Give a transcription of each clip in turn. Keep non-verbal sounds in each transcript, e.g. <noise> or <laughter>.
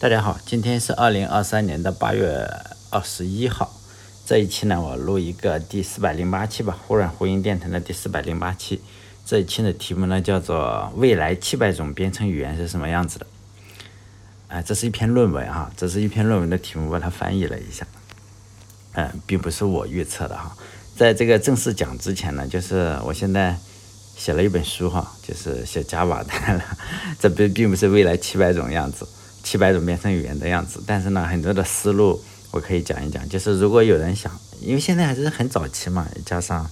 大家好，今天是二零二三年的八月二十一号。这一期呢，我录一个第四百零八期吧，忽然呼应电台的第四百零八期。这一期的题目呢，叫做“未来七百种编程语言是什么样子的”。哎，这是一篇论文啊，这是一篇论文的题目，把它翻译了一下。嗯，并不是我预测的哈。在这个正式讲之前呢，就是我现在写了一本书哈，就是写 Java 的，<laughs> 这并并不是未来七百种样子。七百种编程语言的样子，但是呢，很多的思路我可以讲一讲。就是如果有人想，因为现在还是很早期嘛，加上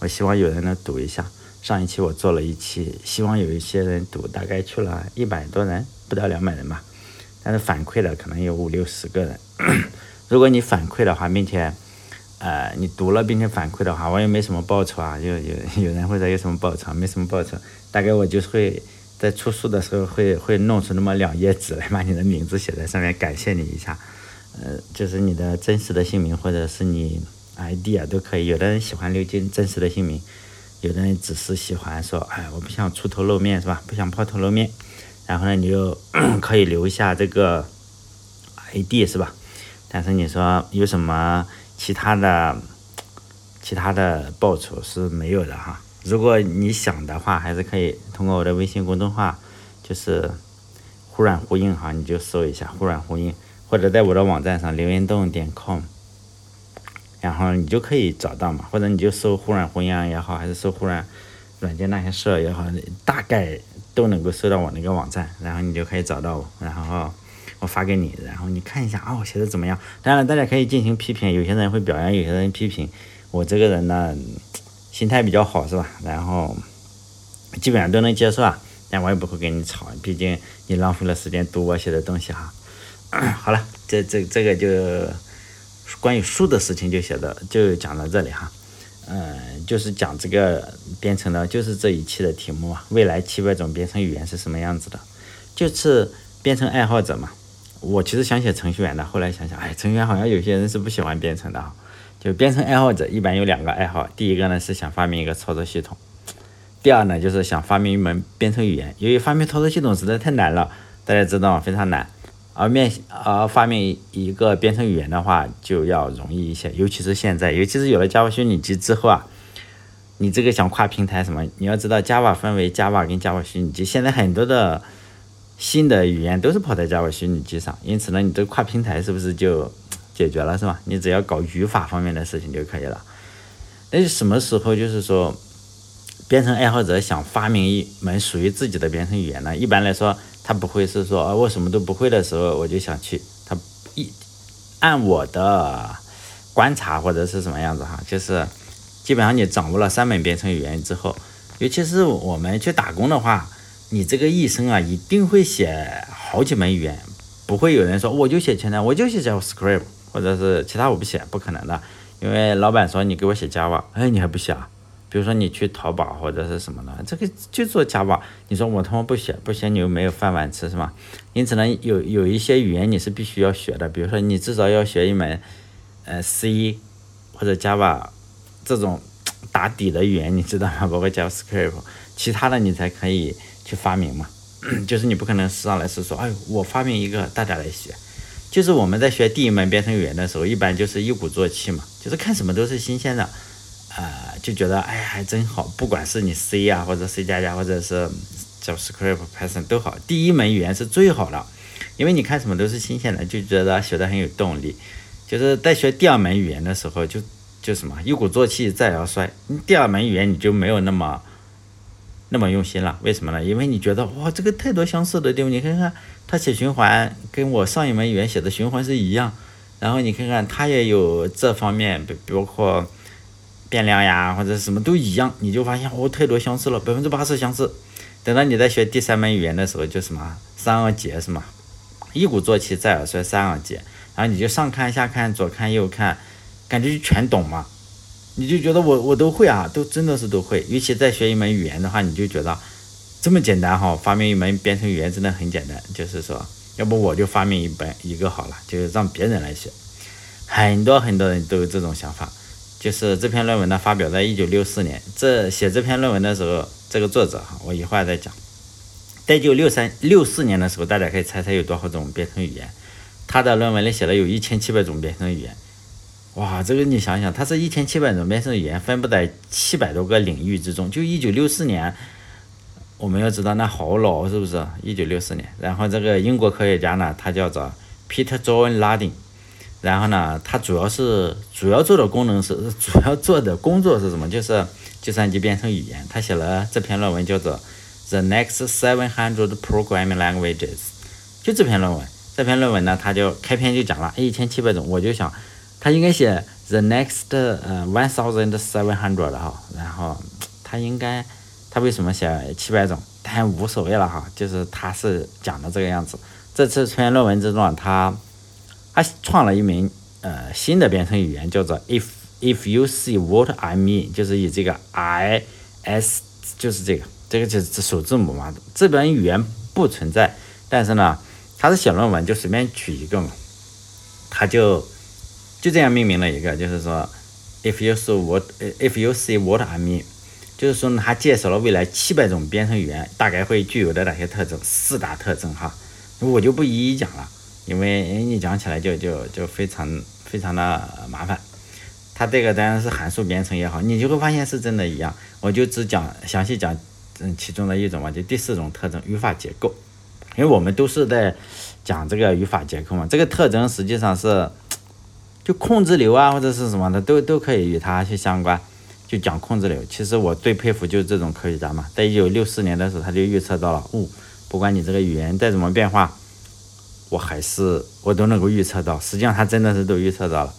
我希望有人能读一下。上一期我做了一期，希望有一些人读，大概去了一百多人，不到两百人吧。但是反馈的可能有五六十个人。<coughs> 如果你反馈的话，并且呃你读了并且反馈的话，我也没什么报酬啊。有有有人会说有什么报酬？没什么报酬，大概我就会。在出书的时候会会弄出那么两页纸来，把你的名字写在上面，感谢你一下。呃，就是你的真实的姓名或者是你 ID 啊都可以。有的人喜欢留真真实的姓名，有的人只是喜欢说，哎，我不想出头露面是吧？不想抛头露面。然后呢，你就 <coughs> 可以留下这个 ID 是吧？但是你说有什么其他的其他的报酬是没有的哈。如果你想的话，还是可以通过我的微信公众号，就是“忽软呼应”哈，你就搜一下“忽软呼应”，或者在我的网站上刘云洞点 com，然后你就可以找到嘛，或者你就搜“忽软呼应”也好，还是搜“忽软软件那些事儿”也好，大概都能够搜到我那个网站，然后你就可以找到我，然后我发给你，然后你看一下啊，我写的怎么样？当然，大家可以进行批评，有些人会表扬，有些人批评。我这个人呢。心态比较好是吧？然后基本上都能接受啊，但我也不会跟你吵，毕竟你浪费了时间读我写的东西哈。<coughs> 好了，这这这个就关于书的事情就写的就讲到这里哈。嗯，就是讲这个编程的，就是这一期的题目啊，未来七百种编程语言是什么样子的？就是编程爱好者嘛。我其实想写程序员的，后来想想，哎，程序员好像有些人是不喜欢编程的哈。就编程爱好者一般有两个爱好，第一个呢是想发明一个操作系统，第二呢就是想发明一门编程语言。由于发明操作系统实在太难了，大家知道非常难，而面而发明一个编程语言的话就要容易一些。尤其是现在，尤其是有了 Java 虚拟机之后啊，你这个想跨平台什么，你要知道 Java 分为 Java 跟 Java 虚拟机，现在很多的新的语言都是跑在 Java 虚拟机上，因此呢，你这个跨平台是不是就？解决了是吧？你只要搞语法方面的事情就可以了。那什么时候就是说，编程爱好者想发明一门属于自己的编程语言呢？一般来说，他不会是说啊，我什么都不会的时候，我就想去。他一按我的观察或者是什么样子哈，就是基本上你掌握了三门编程语言之后，尤其是我们去打工的话，你这个一生啊，一定会写好几门语言，不会有人说我就写前端，我就写 script。或者是其他我不写，不可能的，因为老板说你给我写 Java，哎，你还不写啊？比如说你去淘宝或者是什么的，这个就做 Java，你说我他妈不写，不写你又没有饭碗吃是吧？因此呢，有有一些语言你是必须要学的，比如说你至少要学一门呃 C 或者 Java 这种打底的语言，你知道吗？包括 JavaScript，其他的你才可以去发明嘛，就是你不可能上来是说，哎，我发明一个大家来学。就是我们在学第一门编程语言的时候，一般就是一鼓作气嘛，就是看什么都是新鲜的，呃，就觉得哎呀还真好，不管是你 C 啊或者 C 加加或者是 JavaScript、Python 都好，第一门语言是最好的，因为你看什么都是新鲜的，就觉得学的很有动力。就是在学第二门语言的时候，就就什么一鼓作气再而衰，第二门语言你就没有那么。那么用心了，为什么呢？因为你觉得哇，这个太多相似的地方，你看看他写循环，跟我上一门语言写的循环是一样，然后你看看他也有这方面，比包括变量呀或者什么都一样，你就发现哦，太多相似了，百分之八十相似。等到你在学第三门语言的时候，就什么三二节是吗？一鼓作气再而衰三二节，然后你就上看下看左看右看，感觉就全懂嘛。你就觉得我我都会啊，都真的是都会。尤其在学一门语言的话，你就觉得这么简单哈，发明一门编程语言真的很简单。就是说，要不我就发明一本一个好了，就是让别人来学。很多很多人都有这种想法。就是这篇论文呢，发表在一九六四年。这写这篇论文的时候，这个作者哈，我一会儿再讲。在一九六三六四年的时候，大家可以猜猜有多少种编程语言？他的论文里写了有一千七百种编程语言。哇，这个你想想，它是一千七百种编程语言分布在七百多个领域之中。就一九六四年，我们要知道那好老是不是？一九六四年，然后这个英国科学家呢，他叫做 Peter John Lardin，然后呢，他主要是主要做的功能是主要做的工作是什么？就是计算机编程语言。他写了这篇论文叫做 The Next Seven Hundred Programming Languages，就这篇论文。这篇论文呢，他就开篇就讲了一千七百种，我就想。他应该写 the next 呃 one thousand seven hundred 哈，然后他应该他为什么写七百种？但无所谓了哈，就是他是讲的这个样子。这次这篇论文之中，他他创了一名呃新的编程语言，叫做 if if you see what I mean，就是以这个 I S 就是这个这个就是首字母嘛。这本语言不存在，但是呢，他是写论文就随便取一个嘛，他就。就这样命名了一个，就是说，if you see what if you see what I mean，就是说呢，他介绍了未来七百种编程语言大概会具有的哪些特征，四大特征哈，我就不一一讲了，因为你讲起来就就就非常非常的麻烦。它这个当然是函数编程也好，你就会发现是真的一样。我就只讲详细讲嗯其中的一种嘛，就第四种特征，语法结构，因为我们都是在讲这个语法结构嘛，这个特征实际上是。就控制流啊，或者是什么的，都都可以与它去相关。就讲控制流，其实我最佩服就是这种科学家嘛。在一九六四年的时候，他就预测到了，哦，不管你这个语言再怎么变化，我还是我都能够预测到。实际上，他真的是都预测到了。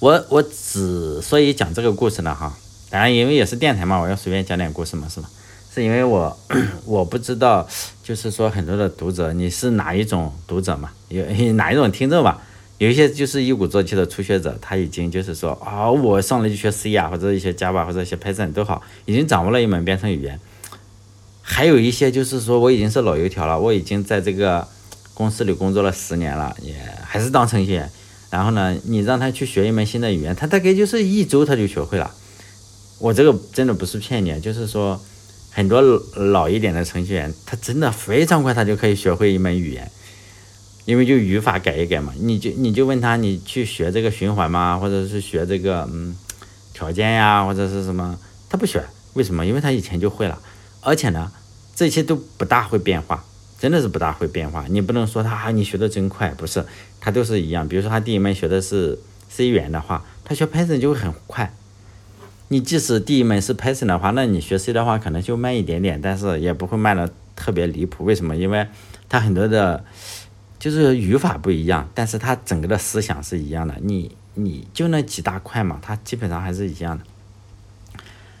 我我之所以讲这个故事呢，哈，当然因为也是电台嘛，我要随便讲点故事嘛，是吧？是因为我 <clears throat> 我不知道，就是说很多的读者，你是哪一种读者嘛？有 <laughs> 哪一种听众吧？有一些就是一鼓作气的初学者，他已经就是说啊，我上来就学 C 啊，或者一些 Java 或者一些 Python 都好，已经掌握了一门编程语言。还有一些就是说我已经是老油条了，我已经在这个公司里工作了十年了，也还是当程序员。然后呢，你让他去学一门新的语言，他大概就是一周他就学会了。我这个真的不是骗你，就是说很多老一点的程序员，他真的非常快，他就可以学会一门语言。因为就语法改一改嘛，你就你就问他，你去学这个循环吗？或者是学这个嗯条件呀，或者是什么？他不学，为什么？因为他以前就会了，而且呢，这些都不大会变化，真的是不大会变化。你不能说他啊，你学的真快，不是，他都是一样。比如说他第一门学的是 C 语言的话，他学 Python 就会很快。你即使第一门是 Python 的话，那你学 C 的话可能就慢一点点，但是也不会慢的特别离谱。为什么？因为他很多的。就是语法不一样，但是它整个的思想是一样的。你你就那几大块嘛，它基本上还是一样的。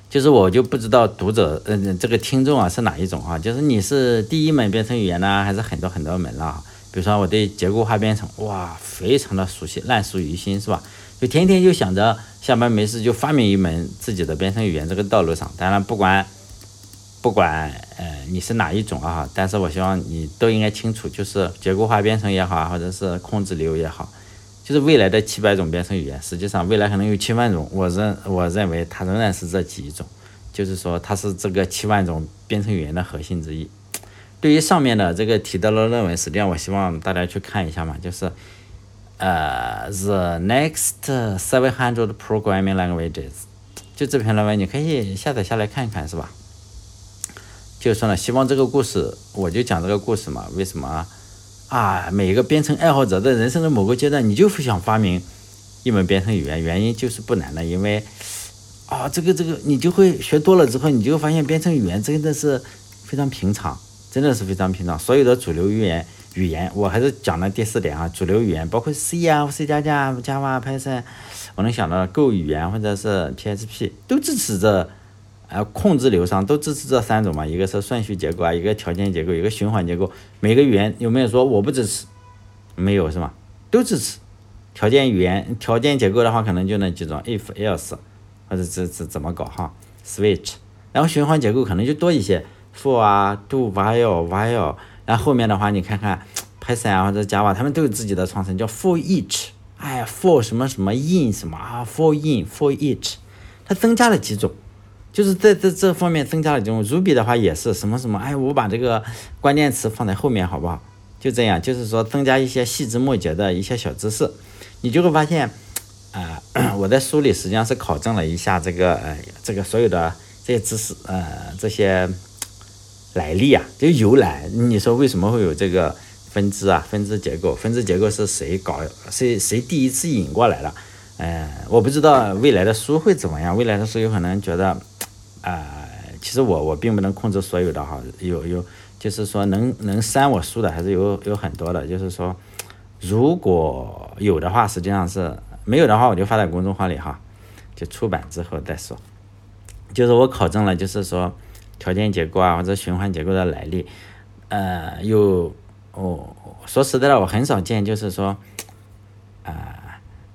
就是我就不知道读者，嗯，这个听众啊是哪一种啊？就是你是第一门编程语言呢，还是很多很多门了？比如说我对结构化编程，哇，非常的熟悉，烂熟于心，是吧？就天天就想着下班没事就发明一门自己的编程语言，这个道路上，当然不管。不管呃你是哪一种啊，但是我希望你都应该清楚，就是结构化编程也好，或者是控制流也好，就是未来的七百种编程语言，实际上未来可能有七万种，我认我认为它仍然是这几种，就是说它是这个七万种编程语言的核心之一。对于上面的这个提到的论文，实际上我希望大家去看一下嘛，就是呃 The Next Seven Hundred Programming Languages，就这篇论文你可以下载下来看一看，是吧？就说呢，希望这个故事，我就讲这个故事嘛。为什么啊？每一个编程爱好者在人生的某个阶段，你就会想发明一门编程语言，原因就是不难的，因为啊，这个这个你就会学多了之后，你就会发现编程语言真的是非常平常，真的是非常平常。所有的主流语言语言，我还是讲了第四点啊，主流语言包括 C 啊、C 加加、Java、Python，我能想到 Go 语言或者是 PHP 都支持着。呃，控制流上都支持这三种嘛？一个是顺序结构啊，一个条件结构，一个循环结构。每个语言有没有说我不支持？没有是吗？都支持。条件语言条件结构的话，可能就那几种，if else，或者这这怎么搞哈？switch。然后循环结构可能就多一些，for 啊，do while while。然后后面的话，你看看 Python 啊或者 Java，他们都有自己的创新，叫 for each。哎，for 什么什么 in 什么啊？for in for each，它增加了几种。就是在这这方面增加了这种。Ruby 的话也是什么什么，哎，我把这个关键词放在后面好不好？就这样，就是说增加一些细枝末节的一些小知识，你就会发现，啊，我在书里实际上是考证了一下这个呃这个所有的这些知识呃这些来历啊，就由来。你说为什么会有这个分支啊？分支结构，分支结构是谁搞？谁谁第一次引过来的？嗯，我不知道未来的书会怎么样。未来的书有可能觉得，啊，其实我我并不能控制所有的哈，有有。就是说，能能删我书的还是有有很多的。就是说，如果有的话，实际上是没有的话，我就发在公众号里哈，就出版之后再说。就是我考证了，就是说条件结构啊，或者循环结构的来历，呃，有哦，说实在的，我很少见，就是说，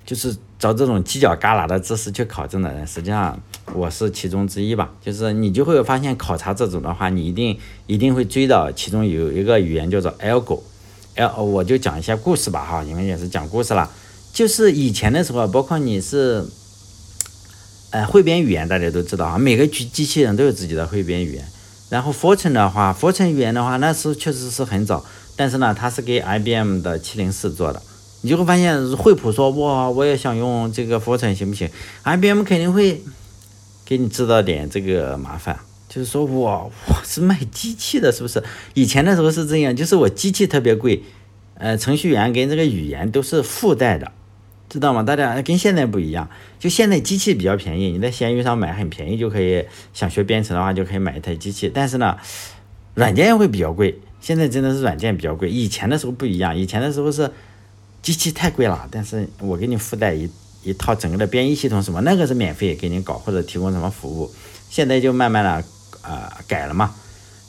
就是找这种犄角旮旯的知识去考证的人，实际上。我是其中之一吧，就是你就会发现考察这种的话，你一定一定会追到其中有一个语言叫做 LGO。L 我就讲一下故事吧哈，因为也是讲故事了。就是以前的时候，包括你是，呃，汇编语言大家都知道啊，每个机机器人都有自己的汇编语言。然后 Fortran 的话，Fortran 语言的话，那时候确实是很早，但是呢，它是给 IBM 的七零四做的。你就会发现惠普说哇，我也想用这个 Fortran 行不行？IBM 肯定会。给你制造点这个麻烦，就是说我我是卖机器的，是不是？以前的时候是这样，就是我机器特别贵，呃，程序员跟这个语言都是附带的，知道吗？大家跟现在不一样，就现在机器比较便宜，你在闲鱼上买很便宜就可以，想学编程的话就可以买一台机器。但是呢，软件会比较贵，现在真的是软件比较贵。以前的时候不一样，以前的时候是机器太贵了，但是我给你附带一。一套整个的编译系统什么，那个是免费给你搞或者提供什么服务，现在就慢慢的呃改了嘛，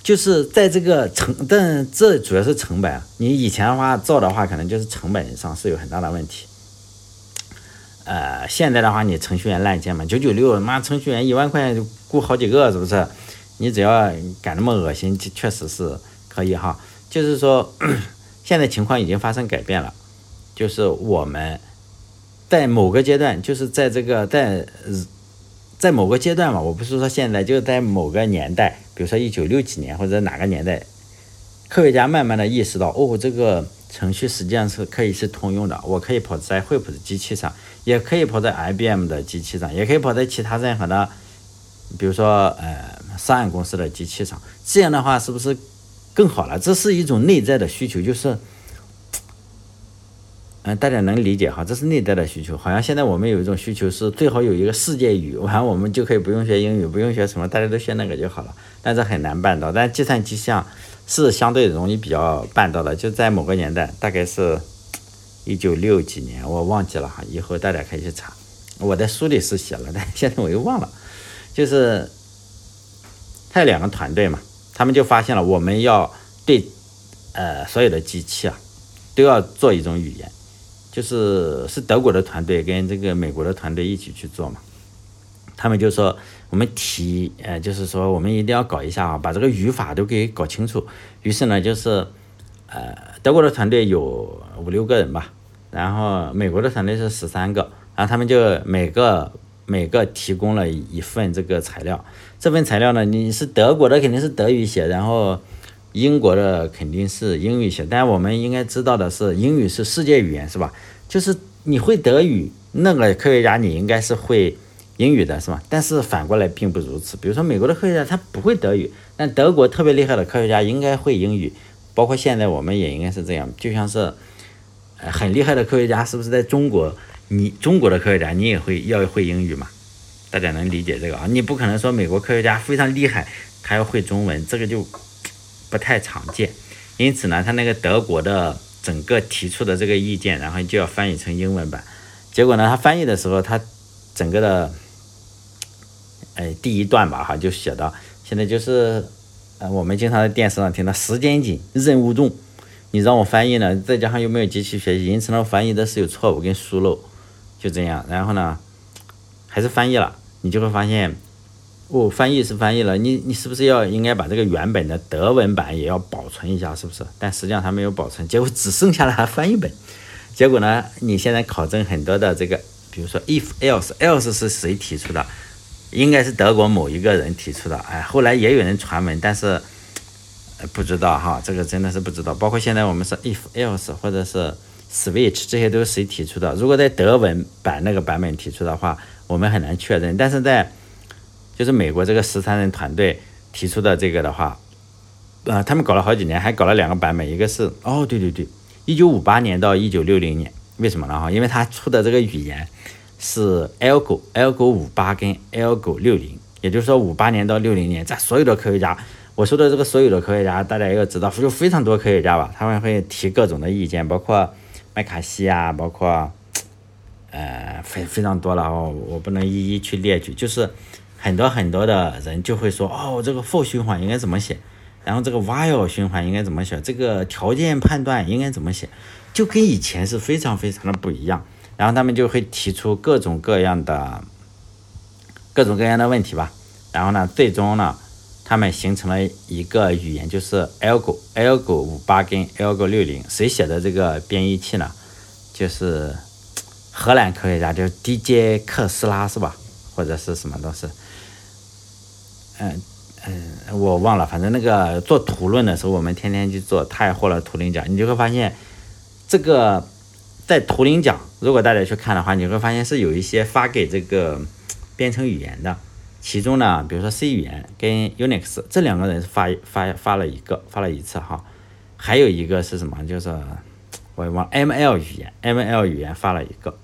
就是在这个成，但这主要是成本。你以前的话造的话，可能就是成本上是有很大的问题。呃，现在的话你程序员烂件嘛，九九六，妈程序员一万块就雇好几个，是不是？你只要敢那么恶心，确实是可以哈。就是说，<coughs> 现在情况已经发生改变了，就是我们。在某个阶段，就是在这个在在某个阶段嘛，我不是说现在，就在某个年代，比如说一九六几年或者哪个年代，科学家慢慢的意识到，哦，这个程序实际上是可以是通用的，我可以跑在惠普的机器上，也可以跑在 IBM 的机器上，也可以跑在其他任何的，比如说呃商业公司的机器上，这样的话是不是更好了？这是一种内在的需求，就是。大家能理解哈，这是内在的需求。好像现在我们有一种需求是最好有一个世界语，完我们就可以不用学英语，不用学什么，大家都学那个就好了。但是很难办到。但计算机上是相对容易比较办到的，就在某个年代，大概是一九六几年，我忘记了哈，以后大家可以去查。我在书里是写了，但现在我又忘了。就是他有两个团队嘛，他们就发现了我们要对呃所有的机器啊都要做一种语言。就是是德国的团队跟这个美国的团队一起去做嘛，他们就说我们提，呃，就是说我们一定要搞一下啊，把这个语法都给搞清楚。于是呢，就是呃，德国的团队有五六个人吧，然后美国的团队是十三个，然后他们就每个每个提供了一份这个材料。这份材料呢，你是德国的肯定是德语写，然后。英国的肯定是英语写，但我们应该知道的是，英语是世界语言，是吧？就是你会德语，那个科学家你应该是会英语的，是吧？但是反过来并不如此。比如说美国的科学家他不会德语，但德国特别厉害的科学家应该会英语，包括现在我们也应该是这样。就像是，呃，很厉害的科学家是不是在中国？你中国的科学家你也会要会英语嘛？大家能理解这个啊？你不可能说美国科学家非常厉害，他要会中文，这个就。不太常见，因此呢，他那个德国的整个提出的这个意见，然后就要翻译成英文版。结果呢，他翻译的时候，他整个的，哎，第一段吧，哈，就写到现在就是，呃，我们经常在电视上听到时间紧，任务重，你让我翻译呢，再加上又没有机器学习，因此呢，翻译的是有错误跟疏漏，就这样，然后呢，还是翻译了，你就会发现。哦，翻译是翻译了，你你是不是要应该把这个原本的德文版也要保存一下，是不是？但实际上他没有保存，结果只剩下了翻译本。结果呢，你现在考证很多的这个，比如说 if else else 是谁提出的？应该是德国某一个人提出的，哎，后来也有人传闻，但是不知道哈，这个真的是不知道。包括现在我们是 if else 或者是 switch，这些都是谁提出的？如果在德文版那个版本提出的话，我们很难确认。但是在就是美国这个十三人团队提出的这个的话，呃，他们搞了好几年，还搞了两个版本，一个是哦，对对对，一九五八年到一九六零年，为什么呢？哈，因为他出的这个语言。是 Algo Algo 五八跟 Algo 六零，也就是说五八年到六零年，在所有的科学家，我说的这个所有的科学家，大家要知道，就非常多科学家吧，他们会提各种的意见，包括麦卡锡啊，包括呃非非常多了哦，我不能一一去列举，就是很多很多的人就会说，哦，这个 for 循环应该怎么写，然后这个 while 循环应该怎么写，这个条件判断应该怎么写，就跟以前是非常非常的不一样。然后他们就会提出各种各样的、各种各样的问题吧。然后呢，最终呢，他们形成了一个语言，就是 Algo，Algo 五八跟 Algo 六零。谁写的这个编译器呢？就是荷兰科学家，就是 DJ 克斯拉是吧？或者是什么都是。嗯嗯，我忘了，反正那个做图论的时候，我们天天去做，他也获了图灵奖。你就会发现这个。在图灵奖，如果大家去看的话，你会发现是有一些发给这个编程语言的，其中呢，比如说 C 语言跟 Unix 这两个人发发发了一个，发了一次哈，还有一个是什么？就是我也忘 ML 语言，ML 语言发了一个，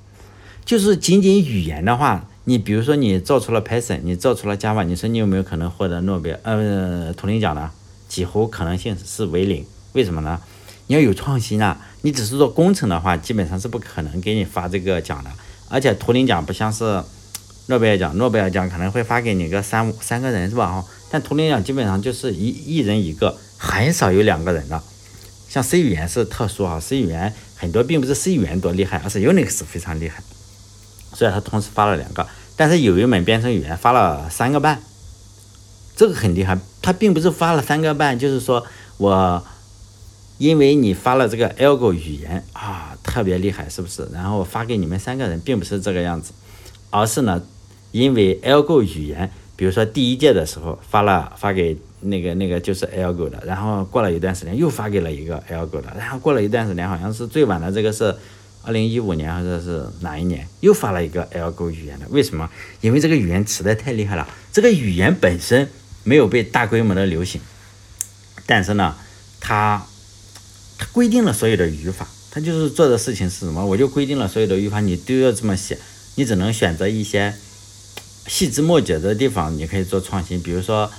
就是仅仅语言的话，你比如说你造出了 Python，你造出了 Java，你说你有没有可能获得诺贝尔呃图灵奖呢？几乎可能性是为零，为什么呢？你要有创新啊！你只是做工程的话，基本上是不可能给你发这个奖的。而且图灵奖不像是诺贝尔奖，诺贝尔奖可能会发给你个三五三个人是吧？哈，但图灵奖基本上就是一一人一个，很少有两个人的。像 C 语言是特殊啊，C 语言很多并不是 C 语言多厉害，而是 Unix 非常厉害，所以他同时发了两个。但是有一门编程语言发了三个半，这个很厉害。他并不是发了三个半，就是说我。因为你发了这个 Algo 语言啊，特别厉害，是不是？然后发给你们三个人，并不是这个样子，而是呢，因为 Algo 语言，比如说第一届的时候发了发给那个那个就是 Algo 的，然后过了一段时间又发给了一个 Algo 的，然后过了一段时间，好像是最晚的这个是二零一五年或者是哪一年，又发了一个 LGo 语言的。为什么？因为这个语言实在太厉害了，这个语言本身没有被大规模的流行，但是呢，它。它规定了所有的语法，它就是做的事情是什么？我就规定了所有的语法，你都要这么写，你只能选择一些细枝末节的地方，你可以做创新。比如说，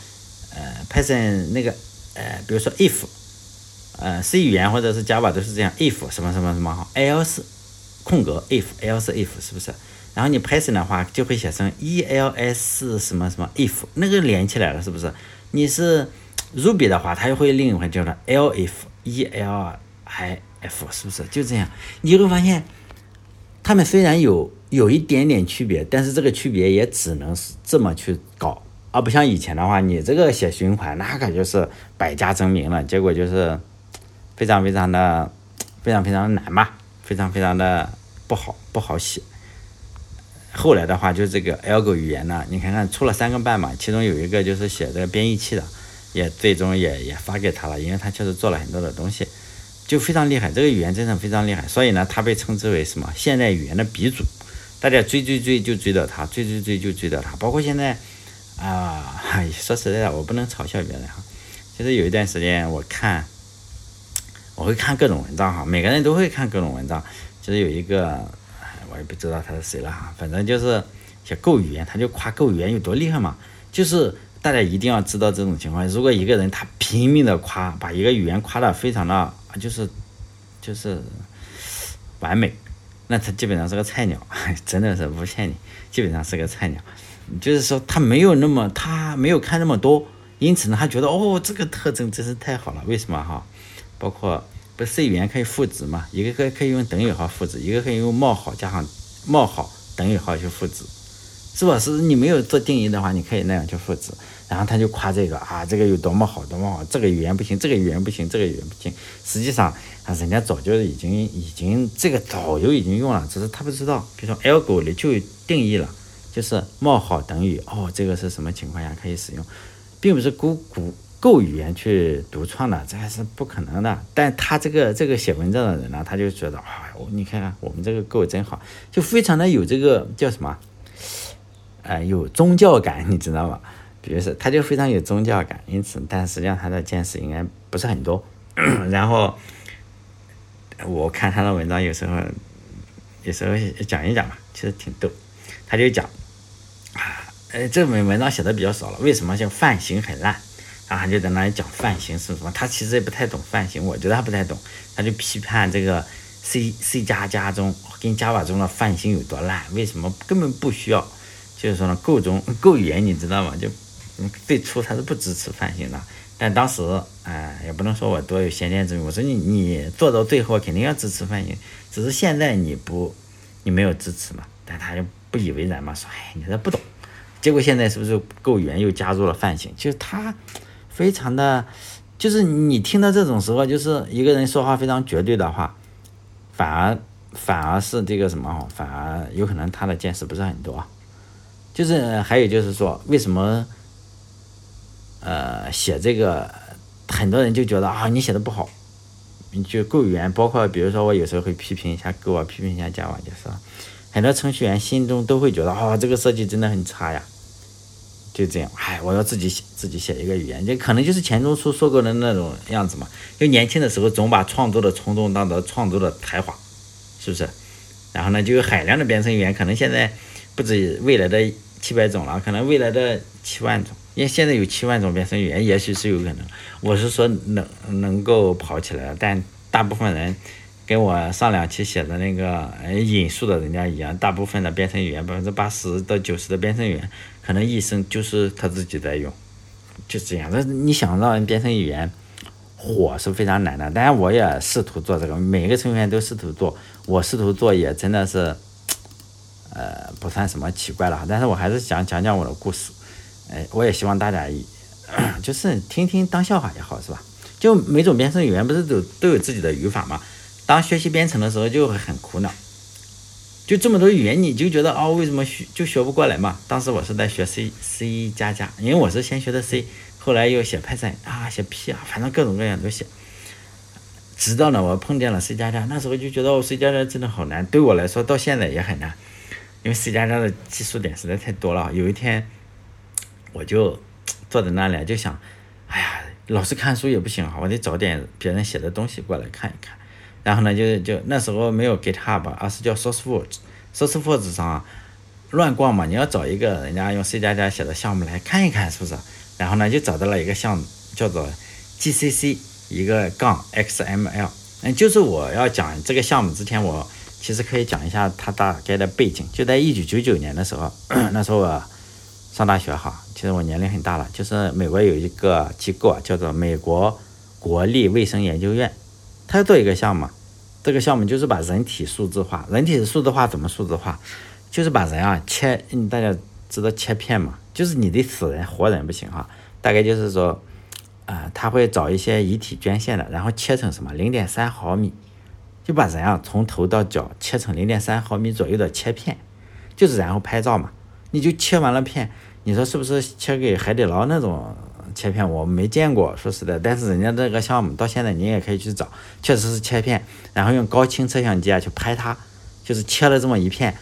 呃，Python 那个，呃，比如说 if，呃，C 语言或者是 Java 都是这样，if 什么什么什么好，else 空格 if else if 是不是？然后你 Python 的话就会写成 e l s 什么什么 if，那个连起来了，是不是？你是 Ruby 的话，它又会另一块叫做 l if e l i f 是不是就这样？你会发现，他们虽然有有一点点区别，但是这个区别也只能是这么去搞，而不像以前的话，你这个写循环那可就是百家争鸣了，结果就是非常非常的非常非常的难嘛，非常非常的不好不好写。后来的话，就这个 Algo 语言呢，你看看出了三个半嘛，其中有一个就是写这个编译器的。也最终也也发给他了，因为他确实做了很多的东西，就非常厉害。这个语言真的非常厉害，所以呢，他被称之为什么现代语言的鼻祖。大家追追追就追到他，追追追就追到他。包括现在啊，说实在的，我不能嘲笑别人哈。其实有一段时间我看，我会看各种文章哈，每个人都会看各种文章。就是有一个，我也不知道他是谁了哈，反正就是写 Go 语言，他就夸 Go 语言有多厉害嘛，就是。大家一定要知道这种情况。如果一个人他拼命的夸，把一个语言夸的非常的就是就是完美，那他基本上是个菜鸟，<laughs> 真的是不骗你，基本上是个菜鸟。就是说他没有那么他没有看那么多，因此呢，他觉得哦这个特征真是太好了。为什么哈？包括不 C 语言可以赋值嘛？一个可可以用等于号赋值，一个可以用冒号加上冒号等于号去赋值。是吧？是你没有做定义的话，你可以那样去复制。然后他就夸这个啊，这个有多么好，多么好。这个语言不行，这个语言不行，这个语言不行。实际上啊，人家早就已经已经这个早就已经用了，只是他不知道。比如说 lg 里就定义了，就是冒号等于哦，这个是什么情况下可以使用，并不是古古够语言去独创的，这还是不可能的。但他这个这个写文章的人呢，他就觉得啊，你看看我们这个够真好，就非常的有这个叫什么，呃，有宗教感，你知道吗？比如说，他就非常有宗教感，因此，但实际上他的见识应该不是很多。<coughs> 然后我看他的文章，有时候有时候讲一讲吧，其实挺逗。他就讲啊，呃，这篇文章写的比较少了，为什么叫范型很烂？然后他就在那里讲范型是什么，他其实也不太懂范型，我觉得他不太懂，他就批判这个 C C 加加中跟 Java 中的范型有多烂，为什么根本不需要？就是说呢，Go 中 Go 语言你知道吗？就最初它是不支持泛型的，但当时，哎，也不能说我多有先见之明。我说你你做到最后肯定要支持泛型，只是现在你不，你没有支持嘛。但他就不以为然嘛，说哎，你这不懂。结果现在是不是够圆又加入了泛型？就是他非常的，就是你听到这种时候，就是一个人说话非常绝对的话，反而反而是这个什么，反而有可能他的见识不是很多。就是还有就是说，为什么？呃，写这个，很多人就觉得啊，你写的不好，就够语言。包括比如说，我有时候会批评一下给我，批评一下 Java，就是很多程序员心中都会觉得啊，这个设计真的很差呀。就这样，哎，我要自己写，自己写一个语言，就可能就是钱钟书说过的那种样子嘛。就年轻的时候总把创作的冲动当做创作的才华，是不是？然后呢，就有海量的编程语言，可能现在不止未来的七百种了，可能未来的七万种。因为现在有七万种编程语言，也许是有可能。我是说能能够跑起来，但大部分人跟我上两期写的那个引述的人家一样，大部分的编程语言，百分之八十到九十的编程语言，可能一生就是他自己在用，就这样。那你想让人编程语言火是非常难的。当然，我也试图做这个，每个程序员都试图做，我试图做也真的是，呃，不算什么奇怪了。但是我还是想讲讲我的故事。哎，我也希望大家，<clears throat> 就是听听当笑话也好，是吧？就每种编程语言不是都都有自己的语法吗？当学习编程的时候就会很苦恼，就这么多语言，你就觉得哦，为什么学就学不过来嘛？当时我是在学 C C 加加，因为我是先学的 C，后来又写 Python 啊，写 P 啊，反正各种各样都写。直到呢，我碰见了 C 加加，那时候就觉得哦，C 加加真的好难，对我来说到现在也很难，因为 C 加加的技术点实在太多了。有一天。我就坐在那里，就想，哎呀，老是看书也不行啊，我得找点别人写的东西过来看一看。然后呢，就就那时候没有 GitHub，而是叫 SourceForge，SourceForge 上乱逛嘛，你要找一个人家用 C 加加写的项目来看一看，是不是？然后呢，就找到了一个项目，叫做 GCC 一个杠 XML。嗯，就是我要讲这个项目之前，我其实可以讲一下它大概的背景。就在一九九九年的时候，<coughs> 那时候我上大学哈。其实我年龄很大了，就是美国有一个机构啊，叫做美国国立卫生研究院，他要做一个项目，这个项目就是把人体数字化。人体的数字化怎么数字化？就是把人啊切，嗯大家知道切片嘛？就是你的死人活人不行哈，大概就是说，啊，他会找一些遗体捐献的，然后切成什么零点三毫米，就把人啊从头到脚切成零点三毫米左右的切片，就是然后拍照嘛，你就切完了片。你说是不是切给海底捞那种切片？我没见过，说实在，但是人家这个项目到现在你也可以去找，确实是切片，然后用高清摄像机啊去拍它，就是切了这么一片，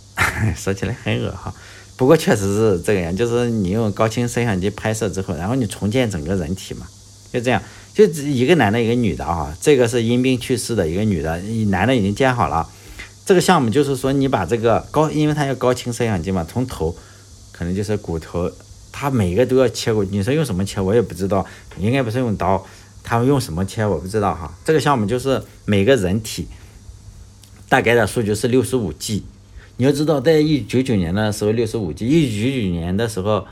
<laughs> 说起来很恶哈，不过确实是这个样，就是你用高清摄像机拍摄之后，然后你重建整个人体嘛，就这样，就一个男的，一个女的啊，这个是因病去世的一个女的，男的已经建好了，这个项目就是说你把这个高，因为它要高清摄像机嘛，从头。可能就是骨头，他每个都要切过。你说用什么切，我也不知道，应该不是用刀，他们用什么切我不知道哈。这个项目就是每个人体大概的数据是六十五 G。你要知道，在一九九年的时候六十五 G，一九九九年的时候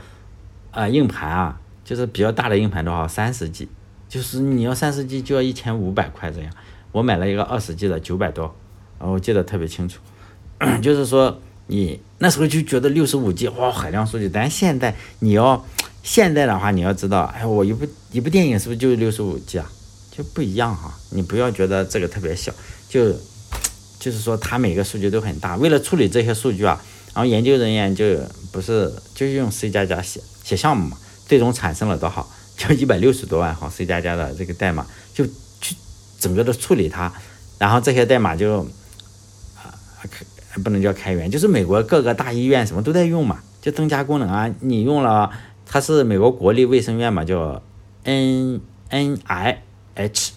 啊，硬盘啊，就是比较大的硬盘的话三十 G，就是你要三十 G 就要一千五百块这样。我买了一个二十 G 的九百多，我记得特别清楚，<coughs> 就是说。你那时候就觉得六十五 G 哇海量数据，但现在你要 <tsk> 现在的话，你要知道，哎，我一部一部电影是不是就是六十五 G 啊？就不一样哈。你不要觉得这个特别小，就 <tsk> 就是说它每个数据都很大。为了处理这些数据啊，然后研究人员就不是就用 C 加加写写项目嘛，最终产生了多少？<laughs> 就一百六十多万行 C 加加的这个代码，就去整个的处理它，然后这些代码就不能叫开源，就是美国各个大医院什么都在用嘛，就增加功能啊。你用了，它是美国国立卫生院嘛，叫 N N I H，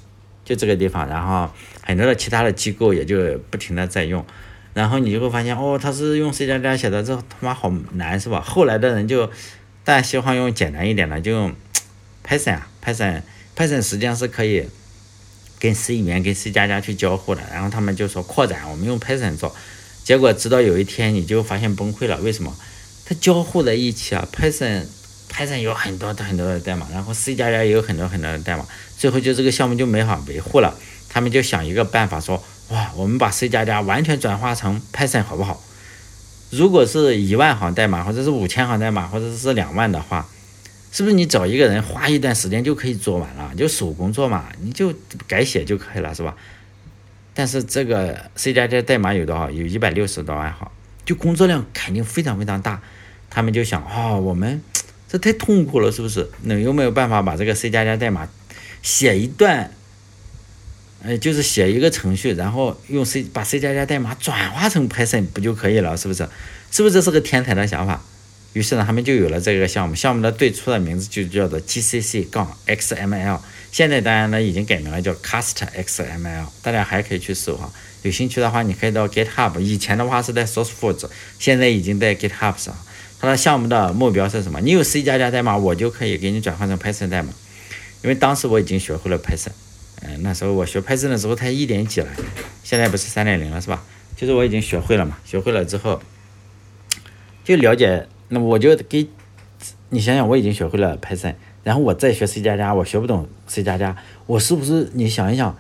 就这个地方，然后很多的其他的机构也就不停的在用。然后你就会发现，哦，他是用 C 加加写的，这他妈好难是吧？后来的人就，大家喜欢用简单一点的，就用 Python 啊，Python，Python 实际上是可以跟 C 语言跟 C 加加去交互的。然后他们就说扩展，我们用 Python 做，结果直到有一天你就发现崩溃了，为什么？它交互在一起啊，Python，Python 有很多很多的代码，然后 C 加加也有很多很多的代码，最后就这个项目就没法维护了。他们就想一个办法说。哇，我们把 C 加加完全转化成 Python 好不好？如果是一万行代码，或者是五千行代码，或者是两万的话，是不是你找一个人花一段时间就可以做完了？就手工做嘛，你就改写就可以了，是吧？但是这个 C 加加代码有多少？有一百六十多万行，就工作量肯定非常非常大。他们就想，哦，我们这太痛苦了，是不是？那有没有办法把这个 C 加加代码写一段？呃，就是写一个程序，然后用 C 把 C 加加代码转化成 Python 不就可以了？是不是？是不是这是个天才的想法？于是呢，他们就有了这个项目。项目的最初的名字就叫做 GCC 杠 XML，现在当然呢已经改名了，叫 Cast XML。大家还可以去搜哈，有兴趣的话，你可以到 GitHub。以前的话是在 SourceForge，现在已经在 GitHub 上。它的项目的目标是什么？你有 C 加加代码，我就可以给你转换成 Python 代码。因为当时我已经学会了 Python。嗯，那时候我学 Python 的时候，才一点几了，现在不是三点零了，是吧？就是我已经学会了嘛，学会了之后，就了解，那我就给，你想想，我已经学会了 Python，然后我再学 C 加加，我学不懂 C 加加，我是不是？你想一想，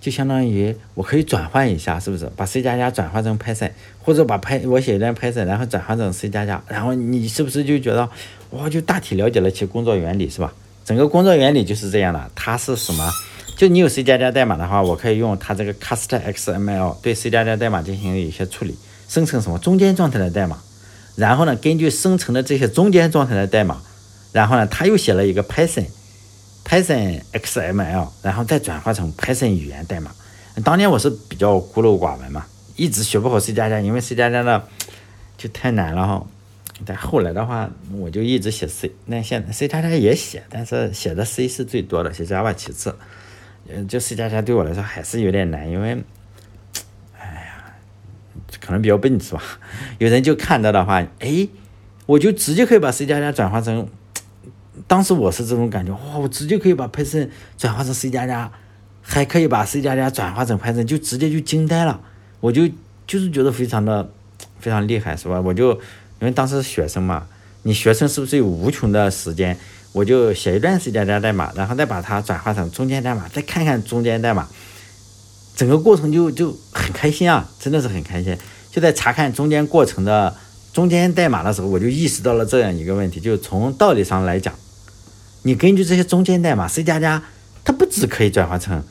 就相当于我可以转换一下，是不是？把 C 加加转换成 Python，或者把 Py 我写一段 Python，然后转换成 C 加加，然后你是不是就觉得，哇，就大体了解了其工作原理，是吧？整个工作原理就是这样的，它是什么？就你有 C 加加代码的话，我可以用它这个 Cast XML 对 C 加加代码进行一些处理，生成什么中间状态的代码，然后呢，根据生成的这些中间状态的代码，然后呢，他又写了一个 Python Python XML，然后再转化成 Python 语言代码。当年我是比较孤陋寡闻嘛，一直学不好 C 加加，因为 C 加加的就太难了哈。但后来的话，我就一直写 C，那现 C 加加也写，但是写的 C 是最多的，写 Java 其次。嗯，就 C 加加对我来说还是有点难，因为，可能比较笨是吧？<laughs> 有人就看到的话，哎，我就直接可以把 C 加加转化成，<tsk> 当时我是这种感觉，哇，我直接可以把 Python 转化成 C 加加，还可以把 C 加加转化成 Python，就直接就惊呆了，我就就是觉得非常的 <tsk> 非常厉害是吧？我就因为当时是学生嘛，你学生是不是有无穷的时间？我就写一段 C 加加代码，然后再把它转化成中间代码，再看看中间代码，整个过程就就很开心啊，真的是很开心。就在查看中间过程的中间代码的时候，我就意识到了这样一个问题，就是从道理上来讲，你根据这些中间代码，C 加加它不只可以转化成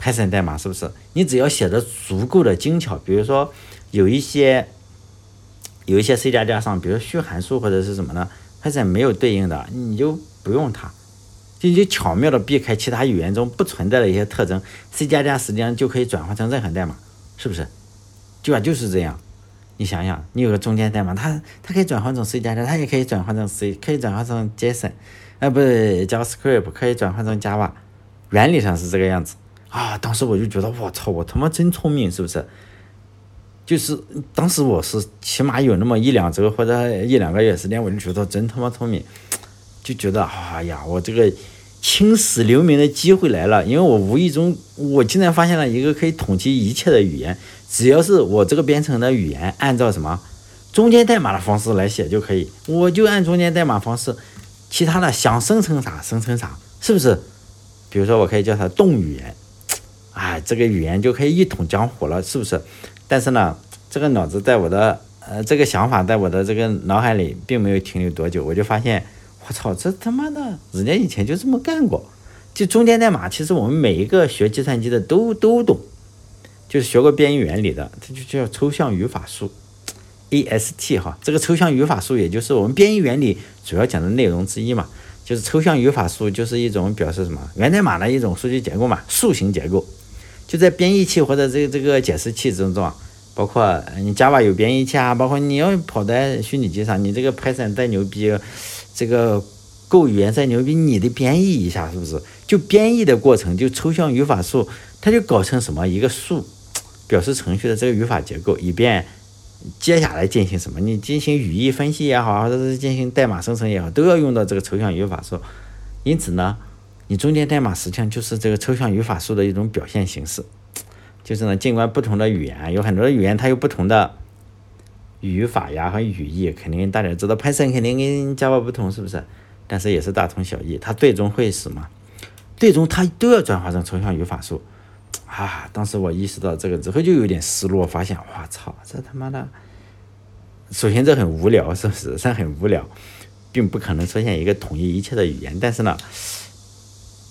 Python 代码，是不是？你只要写的足够的精巧，比如说有一些有一些 C 加加上，比如虚函数或者是什么呢？Python 没有对应的，你就不用它，就就巧妙的避开其他语言中不存在的一些特征，C 加加实际上就可以转换成任何代码，是不是？对吧？就是这样。你想想，你有个中间代码，它它可以转换成 C 加加，它也可以转换成 C，可以转换成 JSON，啊，不是 JavaScript，可以转换成 Java，原理上是这个样子啊。当时我就觉得，我操，我他妈真聪明，是不是？就是当时我是起码有那么一两周或者一两个月时间，我就觉得真他妈聪明，就觉得哎呀，我这个青史留名的机会来了，因为我无意中我竟然发现了一个可以统计一切的语言，只要是我这个编程的语言，按照什么中间代码的方式来写就可以，我就按中间代码方式，其他的想生成啥生成啥，是不是？比如说我可以叫它动语言，哎，这个语言就可以一统江湖了，是不是？但是呢，这个脑子在我的呃，这个想法在我的这个脑海里并没有停留多久，我就发现，我操，这他妈的，人家以前就这么干过。就中间代码，其实我们每一个学计算机的都都懂，就是学过编译原理的，它就叫抽象语法树。AST 哈，这个抽象语法树也就是我们编译原理主要讲的内容之一嘛，就是抽象语法树就是一种表示什么源代码的一种数据结构嘛，树形结构，就在编译器或者这个这个解释器之中啊，包括你 Java 有编译器啊，包括你要跑在虚拟机上，你这个 Python 再牛逼，这个够语言再牛逼，你得编译一下，是不是？就编译的过程，就抽象语法树，它就搞成什么一个树，表示程序的这个语法结构，以便。接下来进行什么？你进行语义分析也好，或者是进行代码生成也好，都要用到这个抽象语法树。因此呢，你中间代码实际上就是这个抽象语法树的一种表现形式。就是呢，尽管不同的语言有很多语言，它有不同的语法呀和语义，肯定大家知道，Python 肯定跟 Java 不同，是不是？但是也是大同小异，它最终会什么？最终它都要转化成抽象语法树。啊！当时我意识到这个之后，就有点失落，发现，我操，这他妈的，首先这很无聊，是不是？这很无聊，并不可能出现一个统一一切的语言。但是呢，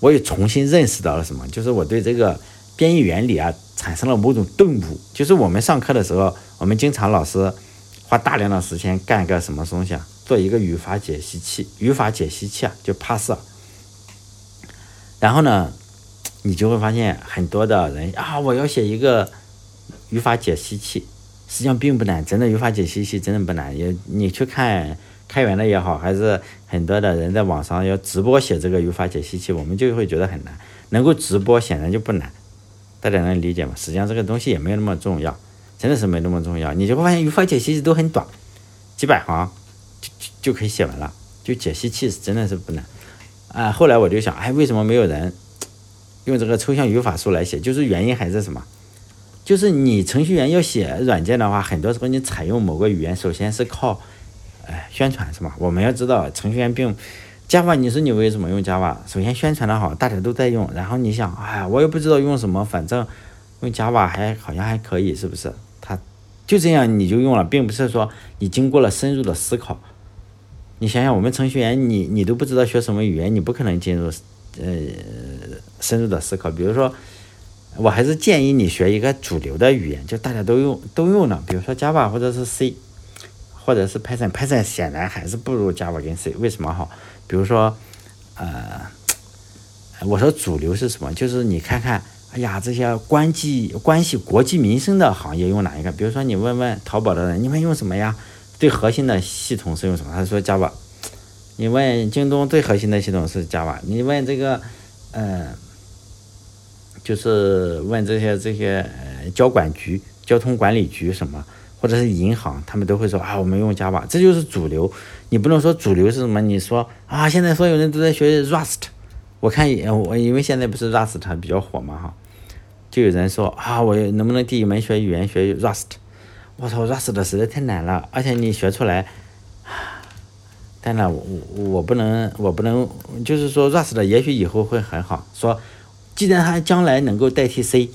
我也重新认识到了什么？就是我对这个编译原理啊，产生了某种顿悟。就是我们上课的时候，我们经常老师花大量的时间干个什么东西啊？做一个语法解析器，语法解析器啊，就 pass。然后呢？你就会发现很多的人啊，我要写一个语法解析器，实际上并不难，真的语法解析器真的不难。也你去看开源的也好，还是很多的人在网上要直播写这个语法解析器，我们就会觉得很难。能够直播显然就不难，大家能理解吗？实际上这个东西也没有那么重要，真的是没那么重要。你就会发现语法解析都很短，几百行就就就可以写完了。就解析器是真的是不难啊。后来我就想，哎，为什么没有人？用这个抽象语法树来写，就是原因还是什么？就是你程序员要写软件的话，很多时候你采用某个语言，首先是靠，哎，宣传是吧？我们要知道，程序员并 Java，你说你为什么用 Java？首先宣传的好，大家都在用。然后你想，哎，我也不知道用什么，反正用 Java 还好像还可以，是不是？就这样你就用了，并不是说你经过了深入的思考。你想想，我们程序员，你你都不知道学什么语言，你不可能进入。呃，深入的思考，比如说，我还是建议你学一个主流的语言，就大家都用都用的，比如说 Java 或者是 C，或者是 Python。Python 显然还是不如 Java 跟 C，为什么好？比如说，呃，我说主流是什么？就是你看看，哎呀，这些关系关系国计民生的行业用哪一个？比如说你问问淘宝的人，你们用什么呀？最核心的系统是用什么？他说 Java。你问京东最核心的系统是 Java，你问这个，呃，就是问这些这些呃交管局、交通管理局什么，或者是银行，他们都会说啊，我们用 Java，这就是主流。你不能说主流是什么？你说啊，现在所有人都在学 Rust，我看我因为现在不是 Rust 比较火嘛哈，就有人说啊，我能不能第一门学语言学 Rust？我操，Rust 实在太难了，而且你学出来。当然，我我不能，我不能，就是说，Rust 也许以后会很好。说，既然它将来能够代替 C，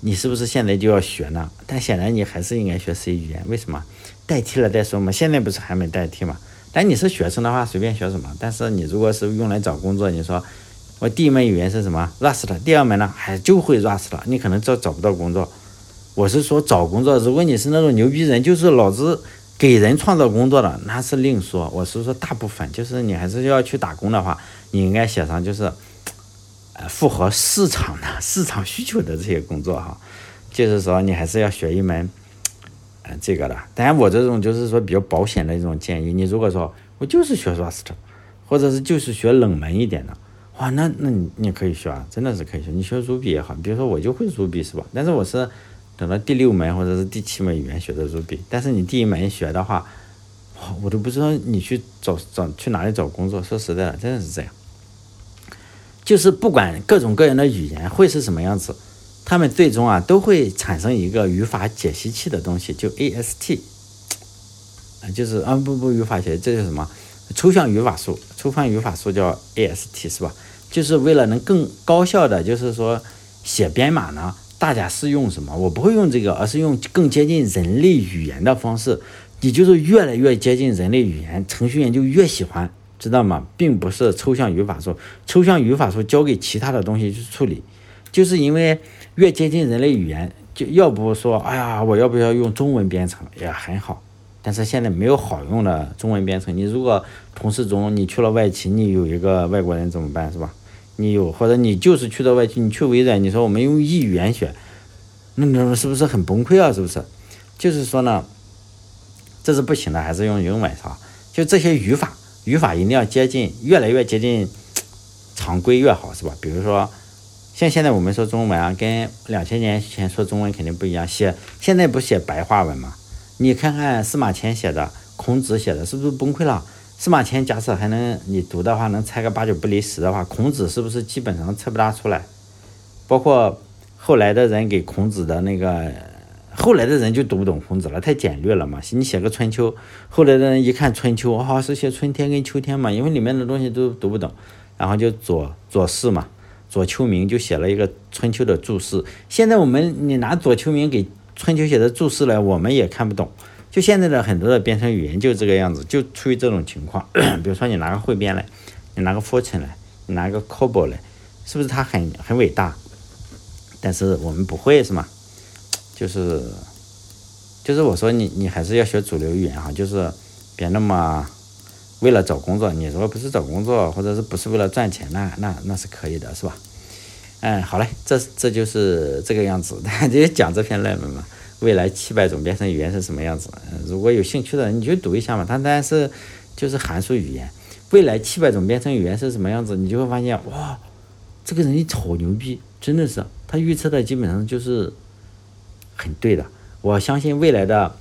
你是不是现在就要学呢？但显然你还是应该学 C 语言。为什么？代替了再说嘛。现在不是还没代替嘛？但你是学生的话，随便学什么。但是你如果是用来找工作，你说我第一门语言是什么？Rust。第二门呢，还就会 Rust 了。你可能找找不到工作。我是说找工作，如果你是那种牛逼人，就是老子。给人创造工作的那是另说，我是说大部分就是你还是要去打工的话，你应该写上就是，呃，符合市场的 <laughs> 市场需求的这些工作哈，就是说你还是要学一门，呃，这个的。当然我这种就是说比较保险的一种建议，你如果说我就是学 Rust，或者是就是学冷门一点的，哇，那那你你可以学啊，真的是可以学，你学 Ruby 也好，比如说我就会 Ruby 是吧？但是我是。等到第六门或者是第七门语言学的 Ruby，但是你第一门学的话，我都不知道你去找找去哪里找工作。说实在的，真的是这样。就是不管各种各样的语言会是什么样子，他们最终啊都会产生一个语法解析器的东西，就 AST，啊，就是啊不不语法解，这叫什么？抽象语法树，抽象语法树叫 AST 是吧？就是为了能更高效的，就是说写编码呢。大家是用什么？我不会用这个，而是用更接近人类语言的方式。你就是越来越接近人类语言，程序员就越喜欢，知道吗？并不是抽象语法书，抽象语法书交给其他的东西去处理，就是因为越接近人类语言，就要不说，哎呀，我要不要用中文编程也很好，但是现在没有好用的中文编程。你如果同事中你去了外企，你有一个外国人怎么办？是吧？你有或者你就是去到外企，你去微软，你说我们用异语言学，那那是不是很崩溃啊？是不是？就是说呢，这是不行的，还是用英文是吧？就这些语法，语法一定要接近，越来越接近常规越好，是吧？比如说。像现在我们说中文啊，跟两千年前说中文肯定不一样。写现在不写白话文吗？你看看司马迁写的，孔子写的，是不是崩溃了？司马迁假设还能你读的话，能猜个八九不离十的话，孔子是不是基本上猜不大出来？包括后来的人给孔子的那个，后来的人就读不懂孔子了，太简略了嘛。你写个春秋，后来的人一看春秋，哦，是写春天跟秋天嘛，因为里面的东西都读不懂，然后就左左氏嘛。左丘明就写了一个春秋的注释，现在我们你拿左丘明给春秋写的注释呢，我们也看不懂。就现在的很多的编程语言就这个样子，就出于这种情况。<clears throat> 比如说你拿个汇编来，你拿个 Fortran 来，你拿个 COBOL 来，是不是它很很伟大？但是我们不会是吗？就是就是我说你你还是要学主流语言哈，就是别那么。为了找工作，你说不是找工作，或者是不是为了赚钱，那那那是可以的，是吧？嗯，好嘞，这这就是这个样子，<laughs> 就讲这篇论文嘛。未来七百种编程语言是什么样子？如果有兴趣的，你就读一下嘛。它当然是就是函数语言。未来七百种编程语言是什么样子？你就会发现，哇，这个人好牛逼，真的是，他预测的基本上就是很对的。我相信未来的。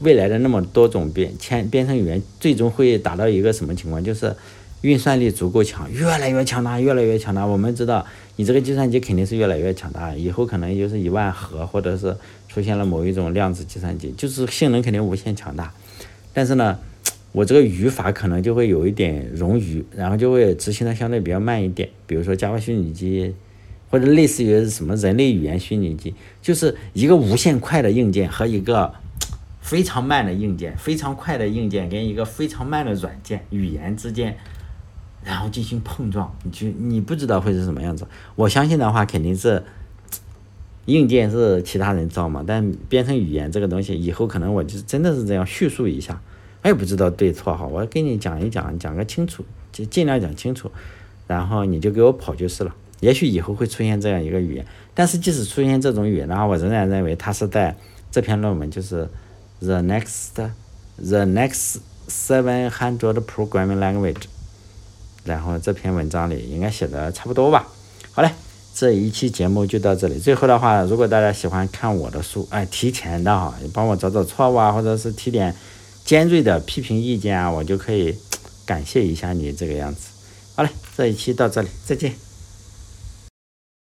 未来的那么多种编编编程语言，最终会达到一个什么情况？就是运算力足够强，越来越强大，越来越强大。我们知道，你这个计算机肯定是越来越强大，以后可能就是一万核，或者是出现了某一种量子计算机，就是性能肯定无限强大。但是呢，我这个语法可能就会有一点冗余，然后就会执行的相对比较慢一点。比如说 Java 虚拟机，或者类似于什么人类语言虚拟机，就是一个无限快的硬件和一个。非常慢的硬件，非常快的硬件跟一个非常慢的软件语言之间，然后进行碰撞，你就你不知道会是什么样子。我相信的话，肯定是硬件是其他人造嘛，但编程语言这个东西，以后可能我就真的是这样叙述一下，我也不知道对错哈，我跟你讲一讲，讲个清楚，就尽量讲清楚，然后你就给我跑就是了。也许以后会出现这样一个语言，但是即使出现这种语言的话，我仍然认为它是在这篇论文就是。The next, the next seven hundred programming language，然后这篇文章里应该写的差不多吧。好嘞，这一期节目就到这里。最后的话，如果大家喜欢看我的书，哎，提前的哈，你帮我找找错误啊，或者是提点尖锐的批评意见啊，我就可以感谢一下你这个样子。好嘞，这一期到这里，再见。